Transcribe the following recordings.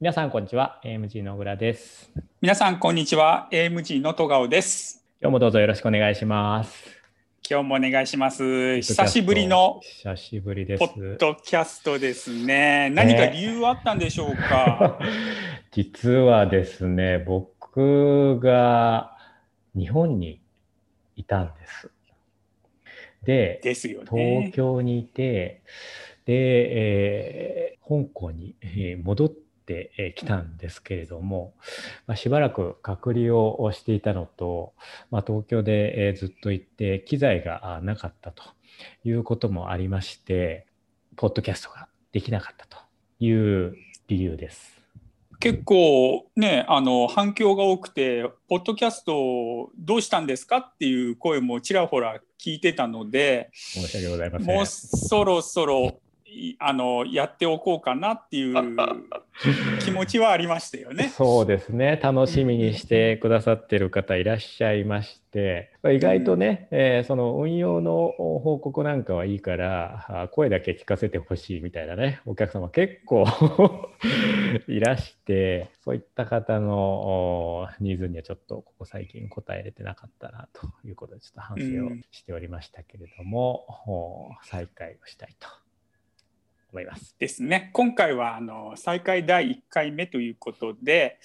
皆さん、こんにちは。AMG の小倉です。皆さん、こんにちは。AMG の戸川です。今日もどうぞよろしくお願いします。今日もお願いします。久しぶりの久しぶりです。ポッドキャストですね。何か理由あったんでしょうか？実はですね、僕が日本にいたんです。で、ですよ東ね。京にいて、で、えー香港にえー戻ってえーきたんですけれども、まあ、しばらく隔離をしていたのと、まあ、東京でえーずっといて機材があなかったということもありまして、ポッドキャストができなかったという理由です。結構ね、あの反響が多くて、ポッドキャストどうしたんですかっていう声もちらほら聞いてたので、申し訳ございません。もうそろそろいあのやっておこうかなっていう 気持ちはありましたよね。そうですね。楽しみにしてくださってる方いらっしゃいまして。意外とね、えーその運用の報告なんかはいいからあ声だけ聞かせてほしいみたいなねお客様結構 いらしてそういった方のおニーズにはちょっとここ最近応えれてなかったなということでちょっと反省をしておりましたけれども、お再開をしたいと思います。ですね。今回はあの再開第1回目ということで、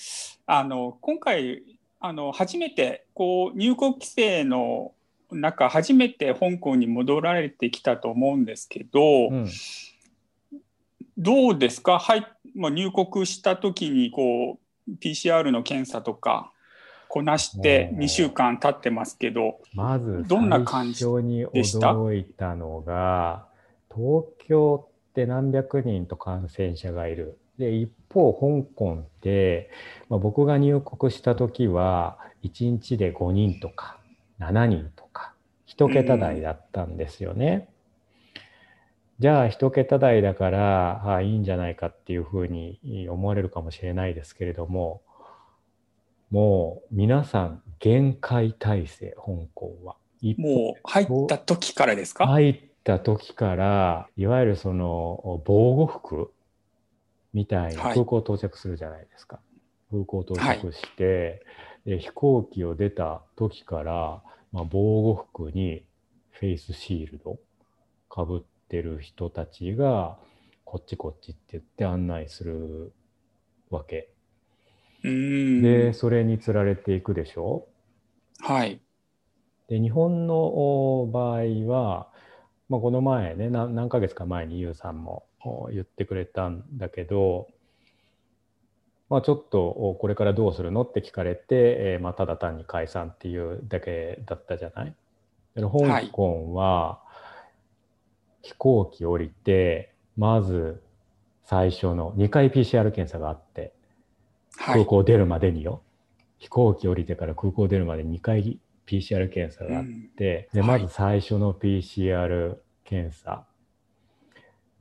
あの今回あの初めてこう入国規制の中初めて香港に戻られてきたと思うんですけど、うんどうですか？はい、まあ入国した時にこう PCR の検査とかこなしておー2週間経ってますけど、まずどんな感じでした驚いたのが東京って何百人と感染者がいる。で一方香港って、まあ、僕が入国した時は1日で5人とか7人とか1桁台だったんですよね。じゃあ1桁台だからあいいんじゃないかっていうふうに思われるかもしれないですけれどももう皆さん限界体制香港は。一もう入った時からですか？入った時からいわゆるその防護服みたいにはい空港到着するじゃないですか。空港到着して、で飛行機を出た時から、まあ、防護服にフェイスシールドかぶってる人たちがこっちこっちって言って案内するわけ。でそれにつられていくでしょはい。で日本のお場合は、まあ、この前ね何何ヶ月か前にユウさんもお言ってくれたんだけど、まあ、ちょっとおこれからどうするのって聞かれて、えーまあ、ただ単に解散っていうだけだったじゃない？で香港は飛行機降りてまず最初の2回 PCR 検査があって空はい。港出るまでによ、飛行機降りてから空港出るまで2回 PCR 検査があって、うん。ではい。まず最初の PCR 検査。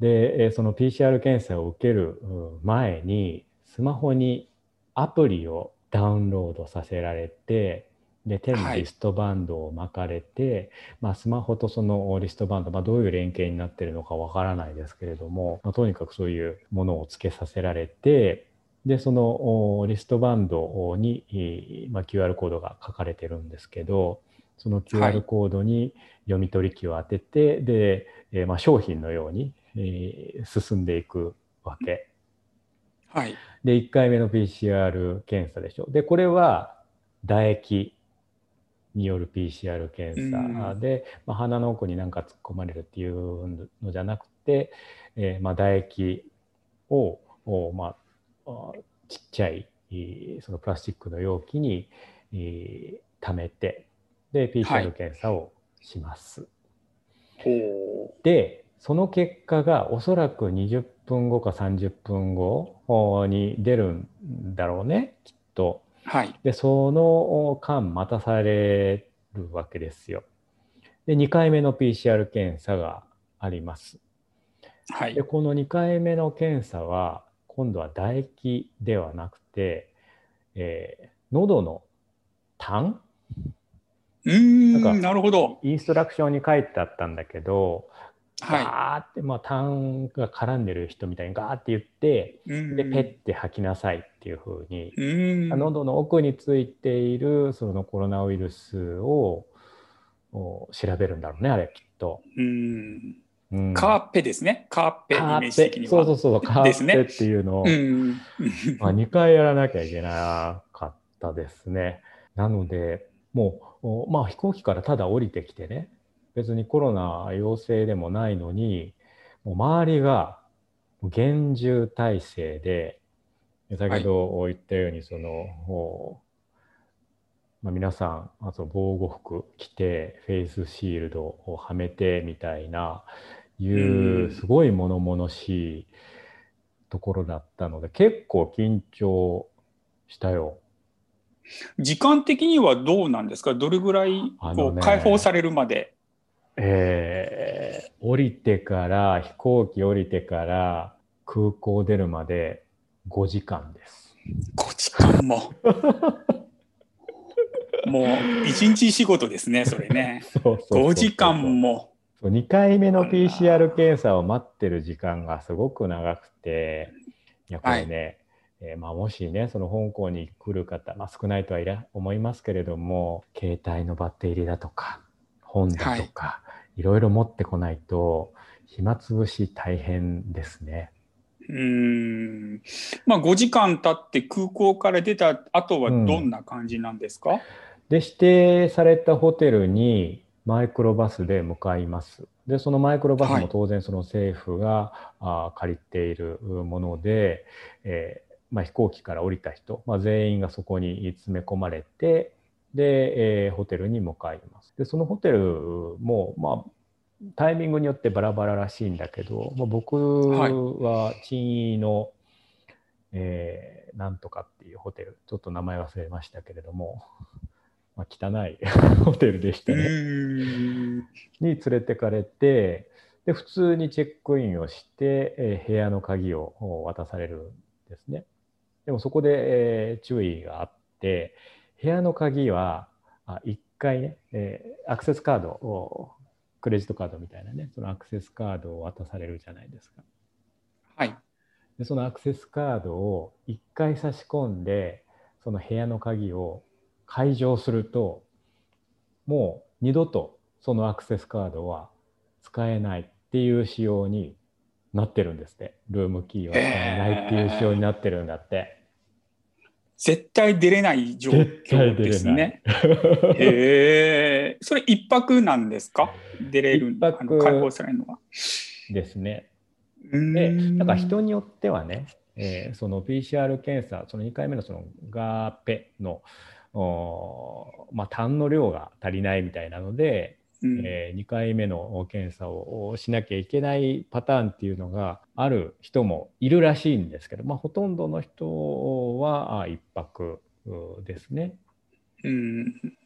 でえーその PCR 検査を受けるうん前にスマホにアプリをダウンロードさせられてで手にはいリストバンドを巻かれて、まあ、スマホとそのリストバンド、まあ、どういう連携になってるのかわからないですけれども、まあ、とにかくそういうものをつけさせられてでそのおリストバンドに、いまあ、QR コードが書かれてるんですけどそのは QR いコードに読み取り機を当てて、で、えーまあ、商品のように、えー進んでいくわけ。はい。で1回目の PCR 検査でしょ。でこれは唾液による PCR 検査で、まあ、鼻の奥に何か突っ込まれるっていうのじゃなくて、えーまあ、唾液をを、まあ、あちっちゃいえーそのプラスチックの容器に、えー溜めてでは PCR い検査をします。ほでその結果がおそらく20分後か30分後おに出るんだろうねきっと。う。はい。でその間待たされるわけですよ。で2回目の PCR 検査があります。はいで。この2回目の検査は今度は唾液ではなくて、えー喉の痰？うーん、なんかなるほど。インストラクションに書いてあったんだけどガーって、まあ、痰が絡んでる人みたいにガーって言って、うん。で、ペッて吐きなさいっていうふうに、うん。喉の奥についているそのコロナウイルスをお調べるんだろうね、あれ、きっと。うんうんカーペですね。カーペイカメージ的には。そうそうそう、カですねーペっていうのを、うん。まあ、2回やらなきゃいけなかったですね。なので、もう、おまあ、飛行機からただ降りてきてね、別にコロナ陽性でもないのに、もう周りが厳重体制で、先ほど言ったように、その、おまあ、皆さん、あと防護服着て、フェイスシールドをはめてみたいな、いうう、んすごい物々しいところだったので、結構緊張したよ。時間的にはどうなんですか？どれぐらいこう解放されるまで？えー降りてから、飛行機降りてから空港出るまで5時間です。5時間も。もう一日仕事ですね、それね。そうそうそうそう5時間も。そう2回目の PCR 検査を待ってる時間がすごく長くて、やっぱりね、えーまあ、もしね、その香港に来る方、まあ、少ないとはいら思いますけれども、携帯のバッテリーだとか、本だとか、い、ろいろ持ってこないと、暇つぶし大変ですね。うーん。まあ5時間経って空港から出た後はどんな感じなんですか、で、指定されたホテルにマイクロバスで向かいます。で、そのマイクロバスはいも当然その政府が、あー借りているもので、えーまあ、飛行機から降りた人、まあ、全員がそこに詰め込まれて、で、えーホテルに向かいます。で、そのホテルも、まあ、タイミングによってバラバラらしいんだけど、まあ、僕は陳意の、えーなんとかっていうホテル、ちょっと名前忘れましたけれども、まあ、汚い ホテルでしたうね。に連れてかれて、で、普通にチェックインをして、えー部屋の鍵をお渡されるんですね。でもそこで、えー注意があって、部屋の鍵はあ1回ね、えーアクセスカードを、クレジットカードみたいなね、そのアクセスカードを渡されるじゃないですか。はい。でそのアクセスカードを1回差し込んで、その部屋の鍵を解錠すると、もう二度とそのアクセスカードは使えないっていう仕様になってるんですって。ルームキーは使えないっていう仕様になってるんだって。絶対出れない状況ですね。へえ。それ一泊なんですか？出れる解放されるのは。ですね。で、なんか人によってはね、えーその PCR 検査、その2回目のそのガーペの、おーまあ、痰の量が足りないみたいなので、うんえ2回目の検査をしなきゃいけないパターンっていうのがある人もいるらしいんですけど、まあ、ほとんどの人はあ1泊うですね。うんで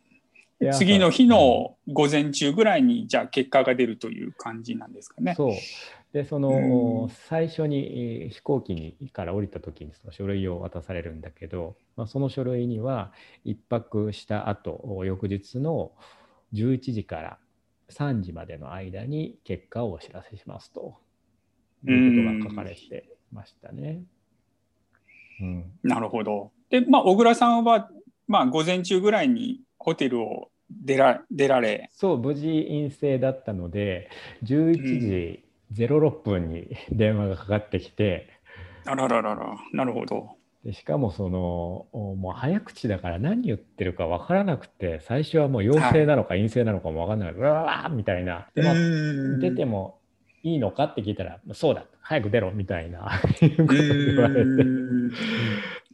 次の日の午前中ぐらいにじゃあ結果が出るという感じなんですかね。そうでその、うん最初にえー飛行機にから降りた時にその書類を渡されるんだけど、まあ、その書類には1泊した後翌日の11時から3時までの間に結果をお知らせしますということが書かれてましたね。うん、なるほど。で、まあ、小倉さんは、まあ、午前中ぐらいにホテルを出ら出られ、そう無事陰性だったので11時06分に電話がかかってきて、あらららら、なるほど。でしかもそのおもう早口だから何言ってるか分からなくて最初はもう陽性なのか陰性なのかも分からない、うわーみたいな。で、まあうん。出てもいいのかって聞いたらそうだ早く出ろみたいな。言われて。うん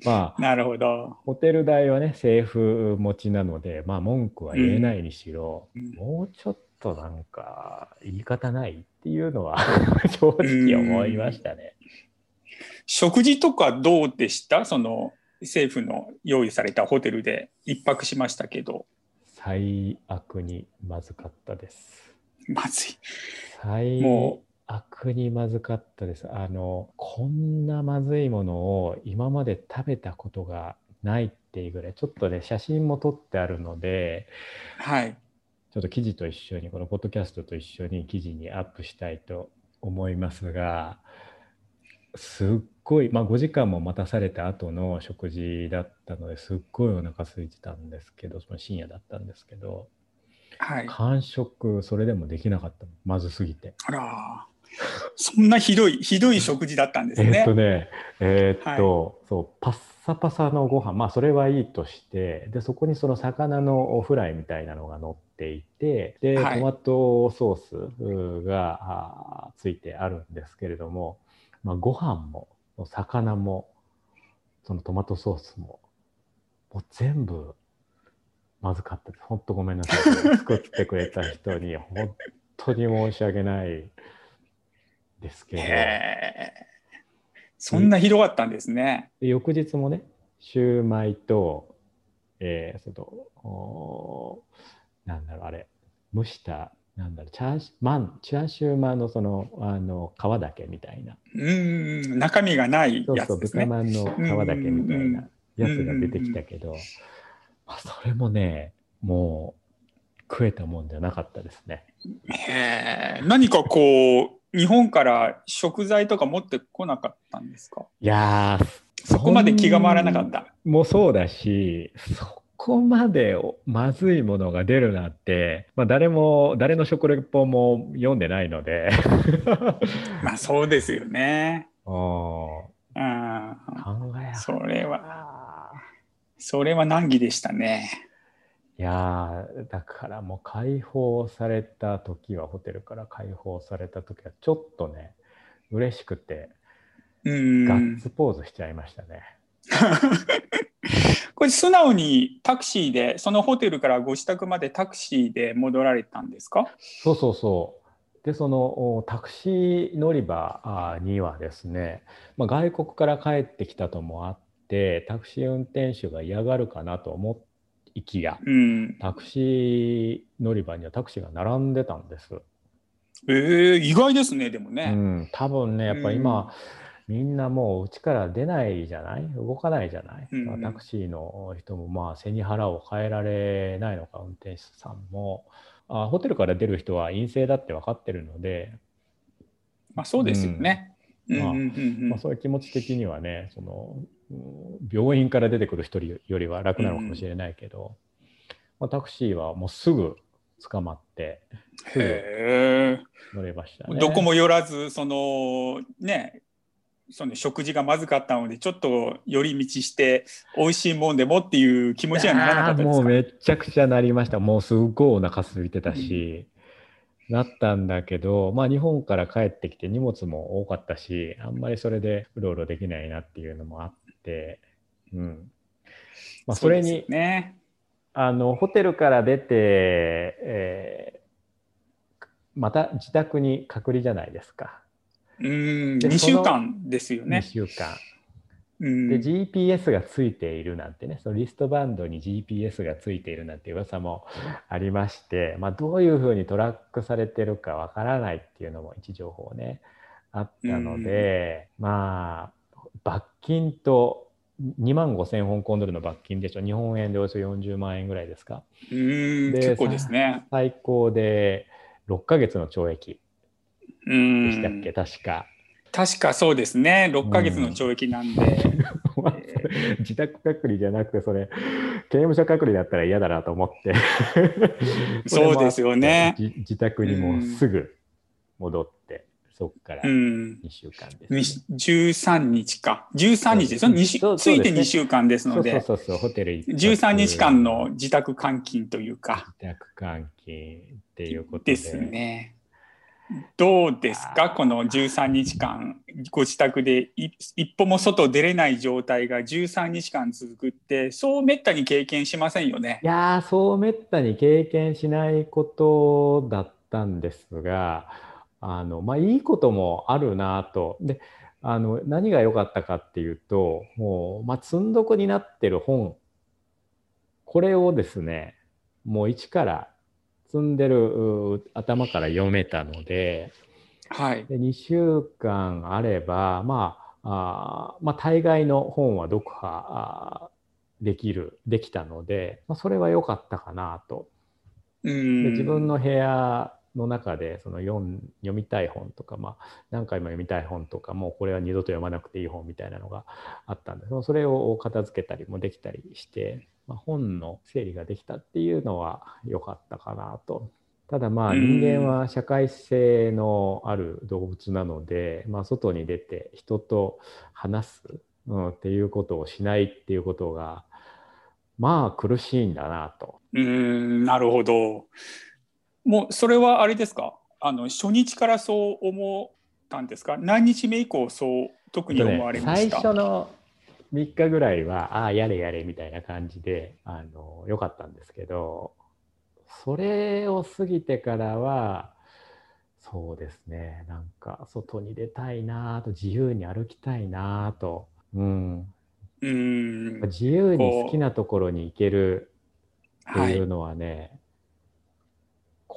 まあなるほど。ホテル代はね政府持ちなのでまあ文句は言えないにしろ、うんもうちょっとなんか言い方ないっていうのは 正直思いましたね。食事とかどうでした？その政府の用意されたホテルで一泊しましたけど、最悪にまずかったです。まずい。最も悪にまずかったです。あの、こんなまずいものを今まで食べたことがないっていうぐらい、ちょっとね、写真も撮ってあるので、はい。ちょっと記事と一緒にこのポッドキャストと一緒に記事にアップしたいと思いますがすっごい、まあ、5時間も待たされた後の食事だったのですっごいお腹空いてたんですけどその深夜だったんですけど、はい、完食それでもできなかったまずすぎて。あら そんなひどいひどい食事だったんですね。えっとねえー、っと、はい、そうパッサパサのご飯まあそれはいいとしてでそこにその魚のフライみたいなのが乗っていてで、はい、トマトソースがついてあるんですけれども、まあ、ご飯も魚もそのトマトソースももう全部まずかったです。本当ごめんなさい。作ってくれた人に本当に申し訳ないですけど。そんなひどかったんですね。翌日もね、シューマイと、えー、その、なんだろう、あれ、蒸したなんだろうチャーシマンチャーシューマンのそのあの皮だけみたいな。うん中身がないやつですね。そうそう豚まんの皮だけみたいなやつが出てきたけど、まあ、それもねもう食えたもんじゃなかったですね。へえ。何かこう日本から食材とか持ってこなかったんですか？いやそこまで気が回らなかった。もうそうだしそこまでまずいものが出るなんて、まあ、誰も誰の食レポも読んでないので。まあそうですよね。おうん、考えそれはそれは難儀でしたね。いやだからもう解放された時はホテルから解放された時はちょっとね嬉しくてガッツポーズしちゃいましたね。これ素直にタクシーでそのホテルからご自宅までタクシーで戻られたんですか？そうそうそう。でそのタクシー乗り場にはですね、まあ、外国から帰ってきたともあってタクシー運転手が嫌がるかなと思いきや、うん、タクシー乗り場にはタクシーが並んでたんです。えー、意外ですねでもね。うん、多分ねやっぱ今、うん。みんなもう家から出ないじゃない？動かないじゃない、うん、タクシーの人もまあ背に腹を変えられないのか運転手さんも。あホテルから出る人は陰性だって分かってるので。まあそうですよね、まあ、そういう気持ち的にはねその病院から出てくる人よりは楽なのかもしれないけど、まあ、タクシーはもうすぐ捕まって乗れましたね。どこも寄らずそのねその食事がまずかったのでちょっと寄り道して美味しいもんでもっていう気持ちにはならなかったですか？もうめちゃくちゃなりました。もうすごいお腹空いてたし、うん、なったんだけどまあ日本から帰ってきて荷物も多かったしあんまりそれでうろうろできないなっていうのもあってうんまあそれにねあのホテルから出て、えー、また自宅に隔離じゃないですか。うん2週間ですよね。2週間。で GPS がついているなんてねそのリストバンドに GPS がついているなんて噂もありまして、まあ、どういうふうにトラックされてるかわからないっていうのも一情報ねあったので、まあ罰金と2万5000香港ドルの罰金でしょ。日本円でおよそ40万円ぐらいですか。うん結構ですね。最高で6ヶ月の懲役。でしたっけ？確か。確かそうですね。6ヶ月の懲役なんで、自宅隔離じゃなくてそれ刑務所隔離だったら嫌だなと思って。そうですよね。自宅にもすぐ戻って、そこから2週間です、ね、うん、13日か。13日。です。よ、ね、ついて2週間ですので。そうそうそうホテル13日間の自宅監禁というか。自宅監禁っていうことで。ですね。どうですか？この13日間ご自宅で一歩も外出れない状態が13日間続くってそうめったに経験しませんよね。いやそうめったに経験しないことだったんですがあの、まあ、いいこともあるなと。であの何が良かったかっていうともう、まあ、積んどくになってる本。これをですねもう一から積んでる頭から読めたので,、はい、で2週間あれば、まああまあ、大概の本は読破できるできたので、まあ、それは良かったかなと。で自分の部屋の中でその読読みたい本とか、まあ、何回も読みたい本とかもうこれは二度と読まなくていい本みたいなのがあったんでそれを片付けたりもできたりして、まあ、本の整理ができたっていうのは良かったかなと。ただまあ人間は社会性のある動物なので、まあ、外に出て人と話す、うん、っていうことをしないっていうことがまあ苦しいんだなと。うんなるほど。もうそれはあれですか？あの初日からそう思ったんですか？何日目以降そう特に思われました、ね、最初の3日ぐらいはああやれやれみたいな感じであのよかったんですけどそれを過ぎてからはそうですねなんか外に出たいなと自由に歩きたいなと、うん、うん。自由に好きなところに行けるっていうのはね、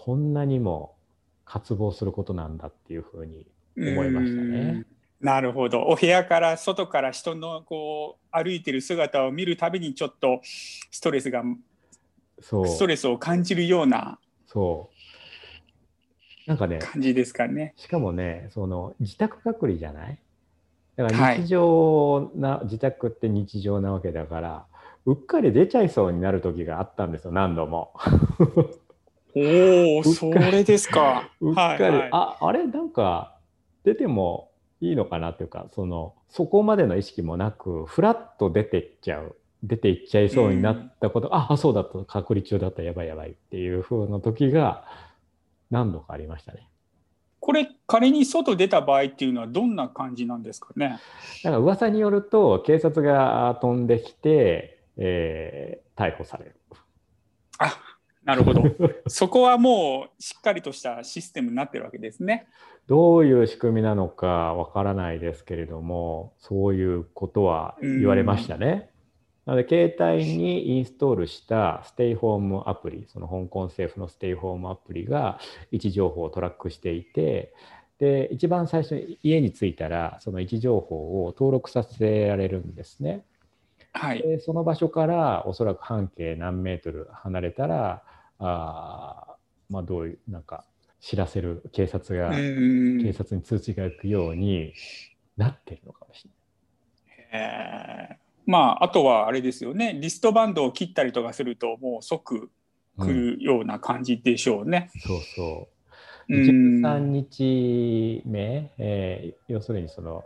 こんなにも渇望することなんだっていうふうに思いましたね。なるほど。お部屋から外から人のこう歩いてる姿を見るたびにちょっとストレスがそう。ストレスを感じるようなそう。なんかね感じですかね。しかもねその自宅隔離じゃない？だから日常な、はい、自宅って日常なわけだからうっかり出ちゃいそうになる時があったんですよ何度も。おお、それですか。うっかり、はいはい、ああれなんか出てもいいのかなっていうかそのそこまでの意識もなくふらっと出てっちゃう出ていっちゃいそうになったこと、うん、あそうだった隔離中だったやばいやばいっていう風な時が何度かありましたね。これ仮に外出た場合っていうのはどんな感じなんですかね？なんか噂によると警察が飛んできて、えー、逮捕される。あなるほど。そこはもうしっかりとしたシステムになってるわけですね。どういう仕組みなのかわからないですけれども、そういうことは言われましたね。なので、携帯にインストールしたステイホームアプリ、その香港政府のステイホームアプリが位置情報をトラックしていて、で、一番最初に家に着いたら、その位置情報を登録させられるんですね。はい、でその場所からおそらく半径何メートル離れたらあまあどういうなんか知らせる警察が警察に通知が行くようになってるのかもしれない。えまああとはあれですよね。リストバンドを切ったりとかするともう即来るような感じでしょうね。うん、そうそう。13日目、えー、要するにその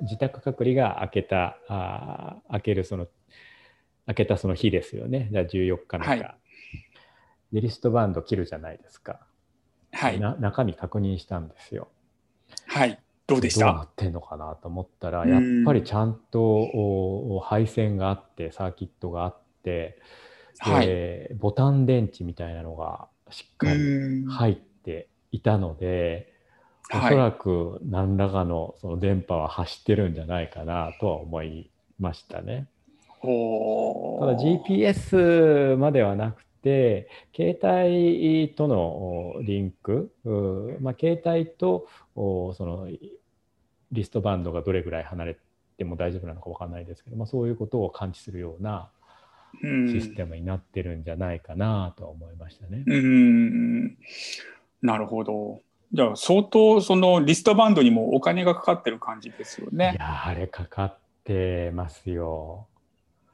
自宅隔離が明けたあ明けるその明けたその日ですよね。じゃあ14日目か、はい、でリストバンド切るじゃないですか、はい、中身確認したんですよ。はい。どうでした？どうなってんのかなと思ったらやっぱりちゃんと配線があってサーキットがあってはい、ボタン電池みたいなのがしっかり入っていたので、おそらく何らかのその電波は走ってるんじゃないかなとは思いましたね。ただ GPS まではなくて携帯とのリンク、まあ、携帯とそのリストバンドがどれぐらい離れても大丈夫なのか分かんないですけど、まあ、そういうことを感知するようなシステムになってるんじゃないかなと思いましたね。うんなるほど。じゃあ相当そのリストバンドにもお金がかかってる感じですよね。いやあれかかってますよ。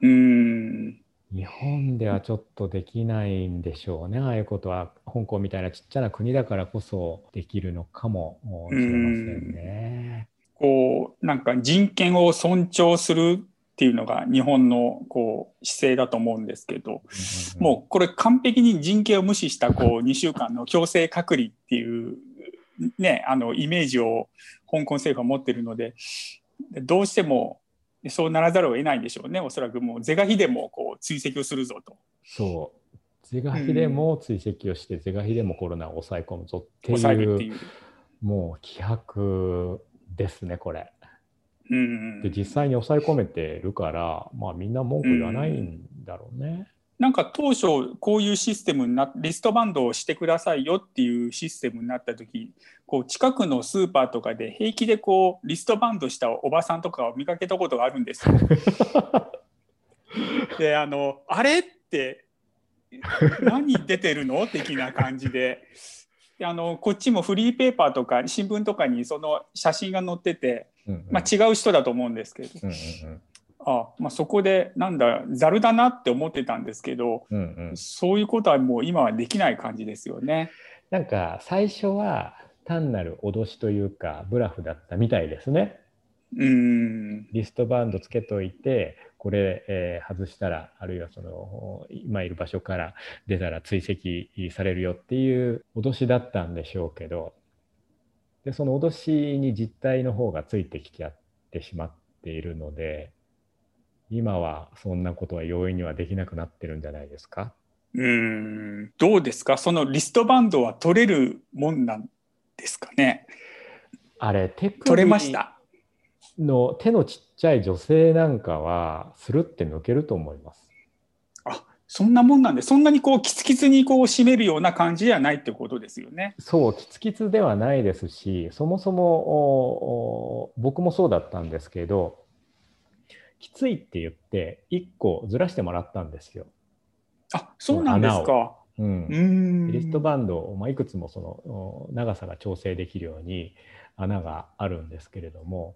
うん日本ではちょっとできないんでしょうね、ああいうことは香港みたいなちっちゃな国だからこそできるのかもしれませんね。こうなんか人権を尊重するっていうのが日本のこう姿勢だと思うんですけど、もうこれ完璧に人権を無視したこう 2週間の強制隔離っていう、ね、あのイメージを香港政府は持ってるのでどうしてもそうならざるを得ないんでしょうねおそらくもう是が非でもこう追跡をするぞと。そう是が非でも追跡をして、是が非でもコロナを抑え込むぞっていうもう気迫ですねこれ。うん、で実際に抑え込めてるから、まあ、みんな文句言わないんだろうね。うんなんか当初こういうシステムになリストバンドをしてくださいよっていうシステムになった時こう近くのスーパーとかで平気でこうリストバンドしたおばさんとかを見かけたことがあるんですよ。であのあれって何出てるの的な感じで。であのこっちもフリーペーパーとか新聞とかにその写真が載ってて、うんうん。まあ、違う人だと思うんですけど、うんうんあまあ、そこでなんだざるだなって思ってたんですけどうんうんうんそういうことはもう今はできない感じですよね。なんか最初は単なる脅しというかブラフだったみたいですね。うんリストバンドつけといてこれ、えー外したらあるいはその今いる場所から出たら追跡されるよっていう脅しだったんでしょうけどでその脅しに実態の方がついてきちゃってしまっているので今はそんなことは容易にはできなくなってるんじゃないですか？うんどうですか？そのリストバンドは取れるもんなんですかね？あれ手首取れました？の手のちっちゃい女性なんかはスルって抜けると思います。あそんなもんなんでそんなにこうキツキツにこう締めるような感じではないってことですよね。そう、キツキツではないですし、そもそもおお僕もそうだったんですけど、きついって言って、1個ずらしてもらったんですよ。あそうなんですか。う。うんリストバンドを、まあ、いくつもそのお長さが調整できるように穴があるんですけれども、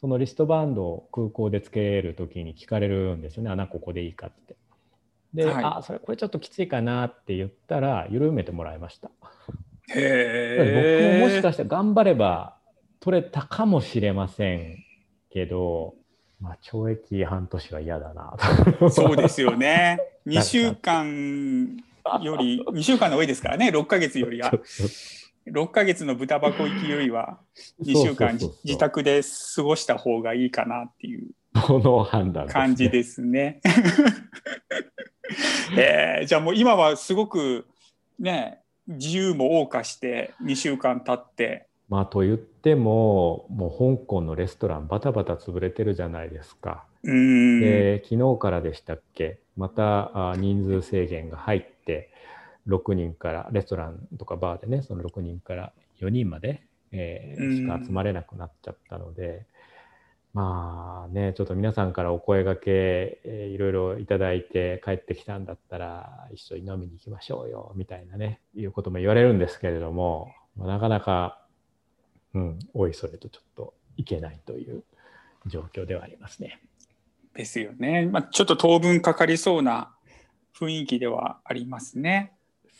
そのリストバンドを空港でつけるときに聞かれるんですよね、穴ここでいいかって。で、はいあ、それこれちょっときついかなって言ったら、緩めてもらいました。へえ。僕ももしかしたら頑張れば取れたかもしれませんけど、まあ、懲役半年は嫌だなと。そうですよね。なんか2週間より、2週間の多いですからね、6ヶ月よりは。6ヶ月の豚箱行きよりは、2週間自宅で過ごした方がいいかなっていうこの判断ですね感じですね。えーじゃあもう今はすごくね、自由も謳歌して2週間経って、まあと言ってももう香港のレストランバタバタ潰れてるじゃないですか。で昨日からでしたっけ？またあ人数制限が入って6人からレストランとかバーでねその6人から4人まで、えーうん。しか集まれなくなっちゃったので、まあねちょっと皆さんからお声がけ、えーいろいろいただいて帰ってきたんだったら一緒に飲みに行きましょうよみたいなねいうことも言われるんですけれども、まあなかなか、うん、おいそれとちょっといけないという状況ではありますね。ですよね。まあ、ちょっと当分かかりそうな雰囲気ではありますね。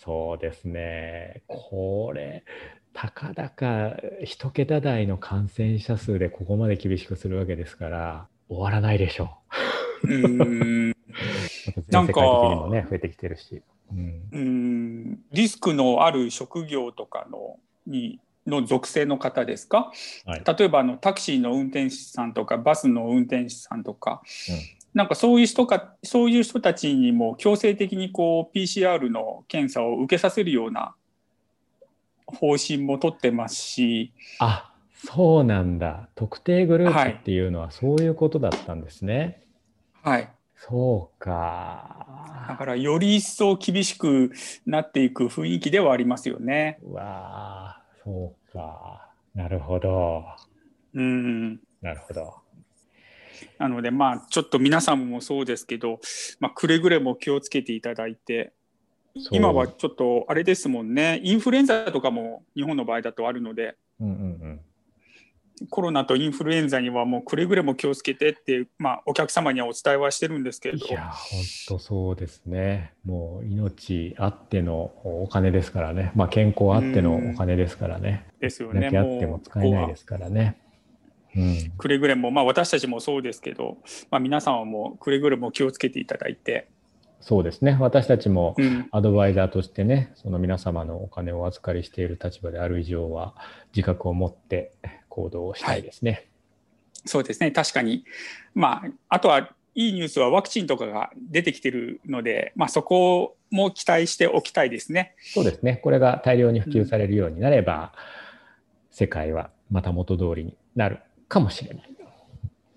そうですね。これ、たかだか一桁台の感染者数でここまで厳しくするわけですから、終わらないでしょうーん う。なんかね、増えてきてるし。うん、うーんリスクのある職業とかのにの属性の方ですか？はい。例えばあのタクシーの運転手さんとかバスの運転手さんとか、うんなんかそういう人かそういう人たちにも強制的にこう PCR の検査を受けさせるような方針も取ってますし、あ、そうなんだ。特定グルはいープっていうのはそういうことだったんですね。はい、そうだか。からより一層厳しくなっていく雰囲気ではありますよね。うわあ、そうか。なるほど。うんなるほど。なのでまあちょっと皆さんもそうですけど、まあ、くれぐれも気をつけていただいて今はちょっとあれですもんねインフルエンザとかも日本の場合だとあるのでうんうんうん。コロナとインフルエンザにはもうくれぐれも気をつけてって、まあ、お客様にはお伝えはしてるんですけれどいや、本当そうですね。もう命あってのお金ですからね。まあ健康あってのお金ですからね。ですよねあっても使えないですからね。うん。くれぐれも、まあ、私たちもそうですけど、まあ、皆さんはもうくれぐれも気をつけていただいて、そうですね。私たちもうん、アドバイザーとしてね、その皆様のお金をお預かりしている立場である以上は、自覚を持って行動をしたいですね。そうですね確かに、まあ、あとはいいニュースはワクチンとかが出てきてるので、まあ、そこも期待しておきたいですね。そうですね。これが大量に普及されるようになれば、世界はまた元通りになるかもしれない。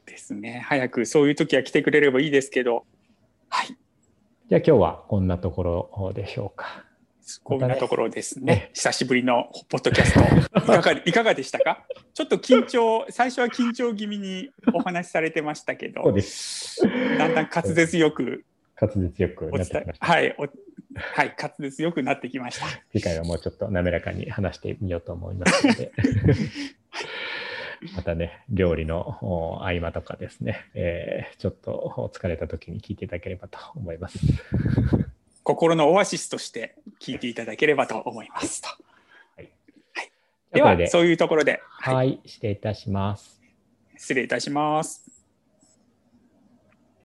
ですね早くそういう時は来てくれればいいですけど、はい、じゃあ今日はこんなところでしょうか。こんなところですねね。久しぶりのポッドキャスト。いかが いかがでしたか？ちょっと緊張、最初は緊張気味にお話しされてましたけど、そうです。だんだん滑舌よく滑舌よくお伝えなってきまし、た。はい、おはい、滑舌よくなってきました。次回はもうちょっと滑らかに話してみようと思いますので。またね、料理のお合間とかですね、えーちょっと疲れた時に聞いていただければと思います。心のオアシスとして聞いていただければと思いますと。でじゃあこれではそういうところで、はいはい、失礼いたします。失礼いたします。